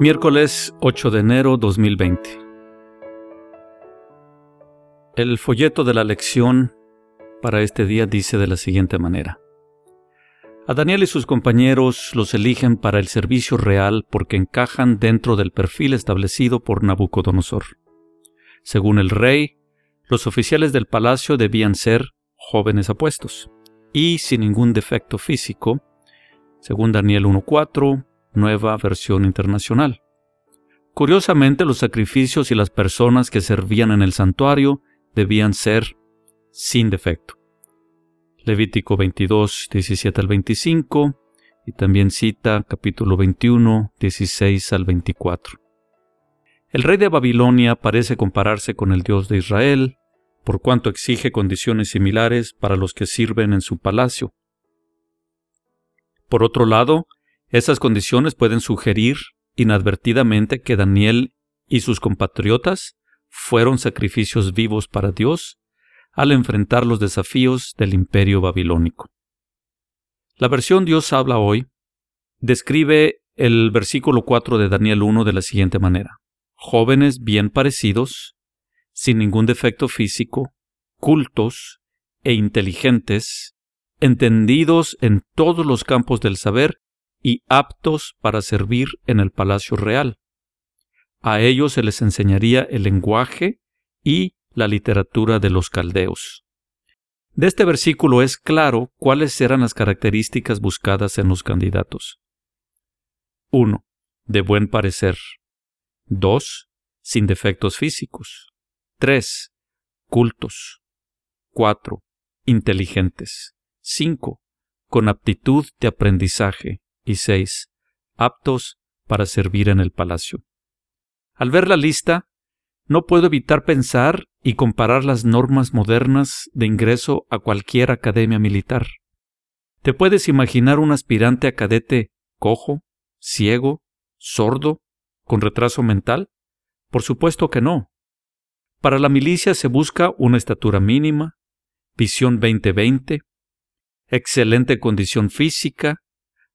Miércoles 8 de enero 2020. El folleto de la lección para este día dice de la siguiente manera. A Daniel y sus compañeros los eligen para el servicio real porque encajan dentro del perfil establecido por Nabucodonosor. Según el rey, los oficiales del palacio debían ser jóvenes apuestos y sin ningún defecto físico, según Daniel 1.4, nueva versión internacional. Curiosamente, los sacrificios y las personas que servían en el santuario debían ser sin defecto. Levítico 22, 17 al 25, y también cita capítulo 21, 16 al 24. El rey de Babilonia parece compararse con el Dios de Israel, por cuanto exige condiciones similares para los que sirven en su palacio. Por otro lado, esas condiciones pueden sugerir inadvertidamente que Daniel y sus compatriotas fueron sacrificios vivos para Dios al enfrentar los desafíos del imperio babilónico. La versión Dios habla hoy describe el versículo 4 de Daniel 1 de la siguiente manera. Jóvenes bien parecidos, sin ningún defecto físico, cultos e inteligentes, entendidos en todos los campos del saber y aptos para servir en el palacio real. A ellos se les enseñaría el lenguaje y la literatura de los caldeos. De este versículo es claro cuáles eran las características buscadas en los candidatos. 1. De buen parecer. 2. Sin defectos físicos. 3. Cultos. 4. Inteligentes. 5. Con aptitud de aprendizaje y 6. Aptos para servir en el palacio. Al ver la lista, no puedo evitar pensar y comparar las normas modernas de ingreso a cualquier academia militar. ¿Te puedes imaginar un aspirante a cadete cojo, ciego, sordo, con retraso mental? Por supuesto que no. Para la milicia se busca una estatura mínima, visión 2020, excelente condición física,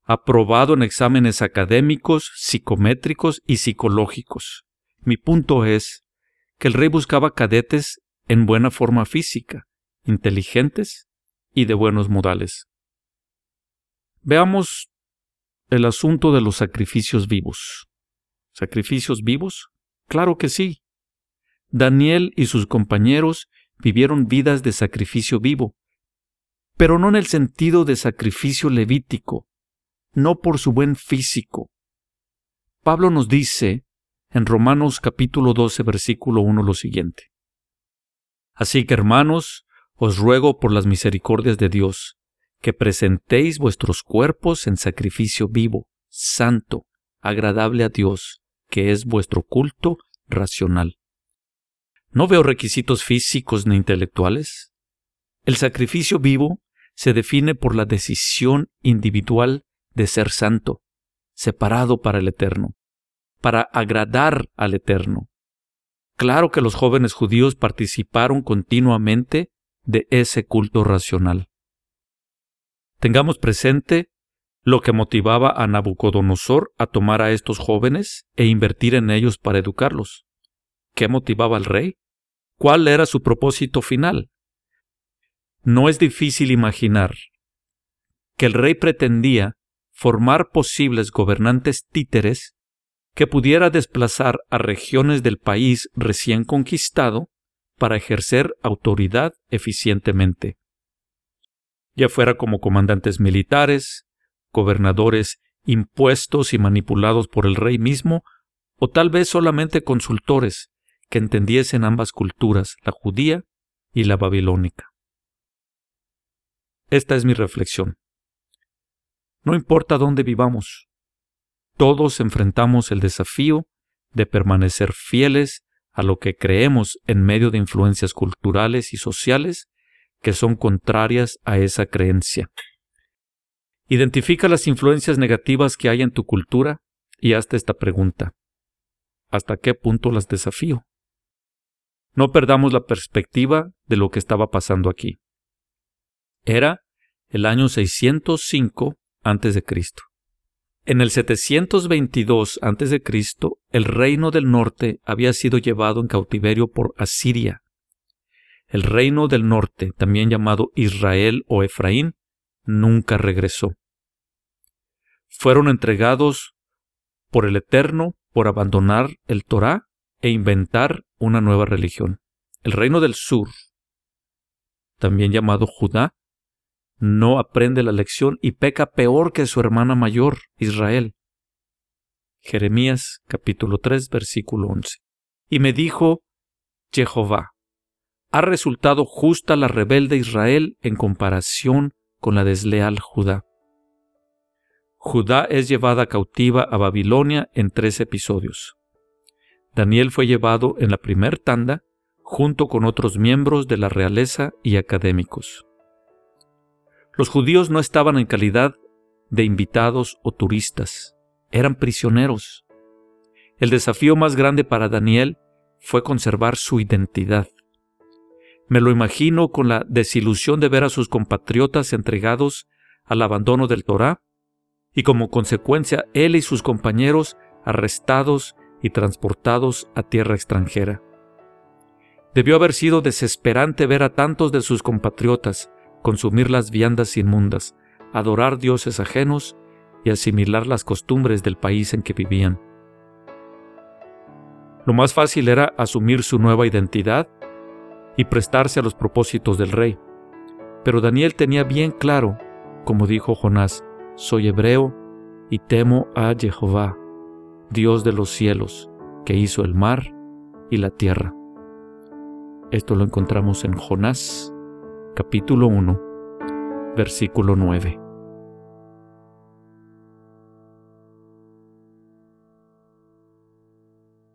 aprobado en exámenes académicos, psicométricos y psicológicos. Mi punto es que el rey buscaba cadetes en buena forma física, inteligentes y de buenos modales. Veamos el asunto de los sacrificios vivos. ¿Sacrificios vivos? Claro que sí. Daniel y sus compañeros vivieron vidas de sacrificio vivo, pero no en el sentido de sacrificio levítico, no por su buen físico. Pablo nos dice en Romanos capítulo 12 versículo 1 lo siguiente. Así que hermanos, os ruego por las misericordias de Dios, que presentéis vuestros cuerpos en sacrificio vivo, santo, agradable a Dios, que es vuestro culto racional. No veo requisitos físicos ni intelectuales. El sacrificio vivo se define por la decisión individual de ser santo, separado para el Eterno, para agradar al Eterno. Claro que los jóvenes judíos participaron continuamente de ese culto racional. Tengamos presente lo que motivaba a Nabucodonosor a tomar a estos jóvenes e invertir en ellos para educarlos. ¿Qué motivaba al rey? ¿Cuál era su propósito final? No es difícil imaginar que el rey pretendía formar posibles gobernantes títeres que pudiera desplazar a regiones del país recién conquistado para ejercer autoridad eficientemente, ya fuera como comandantes militares, gobernadores impuestos y manipulados por el rey mismo, o tal vez solamente consultores que entendiesen ambas culturas, la judía y la babilónica. Esta es mi reflexión. No importa dónde vivamos, todos enfrentamos el desafío de permanecer fieles a lo que creemos en medio de influencias culturales y sociales que son contrarias a esa creencia. Identifica las influencias negativas que hay en tu cultura y hazte esta pregunta. ¿Hasta qué punto las desafío? No perdamos la perspectiva de lo que estaba pasando aquí. Era el año 605 a.C. En el 722 a.C., el reino del norte había sido llevado en cautiverio por Asiria. El reino del norte, también llamado Israel o Efraín, nunca regresó. Fueron entregados por el Eterno por abandonar el Torá e inventar una nueva religión. El reino del sur, también llamado Judá, no aprende la lección y peca peor que su hermana mayor, Israel. Jeremías capítulo 3 versículo 11. Y me dijo Jehová, ha resultado justa la rebelde Israel en comparación con la desleal Judá. Judá es llevada cautiva a Babilonia en tres episodios. Daniel fue llevado en la primer tanda junto con otros miembros de la realeza y académicos. Los judíos no estaban en calidad de invitados o turistas, eran prisioneros. El desafío más grande para Daniel fue conservar su identidad. Me lo imagino con la desilusión de ver a sus compatriotas entregados al abandono del Torá y como consecuencia él y sus compañeros arrestados y transportados a tierra extranjera. Debió haber sido desesperante ver a tantos de sus compatriotas consumir las viandas inmundas, adorar dioses ajenos y asimilar las costumbres del país en que vivían. Lo más fácil era asumir su nueva identidad y prestarse a los propósitos del rey. Pero Daniel tenía bien claro, como dijo Jonás, soy hebreo y temo a Jehová, Dios de los cielos, que hizo el mar y la tierra. Esto lo encontramos en Jonás, capítulo 1, versículo 9.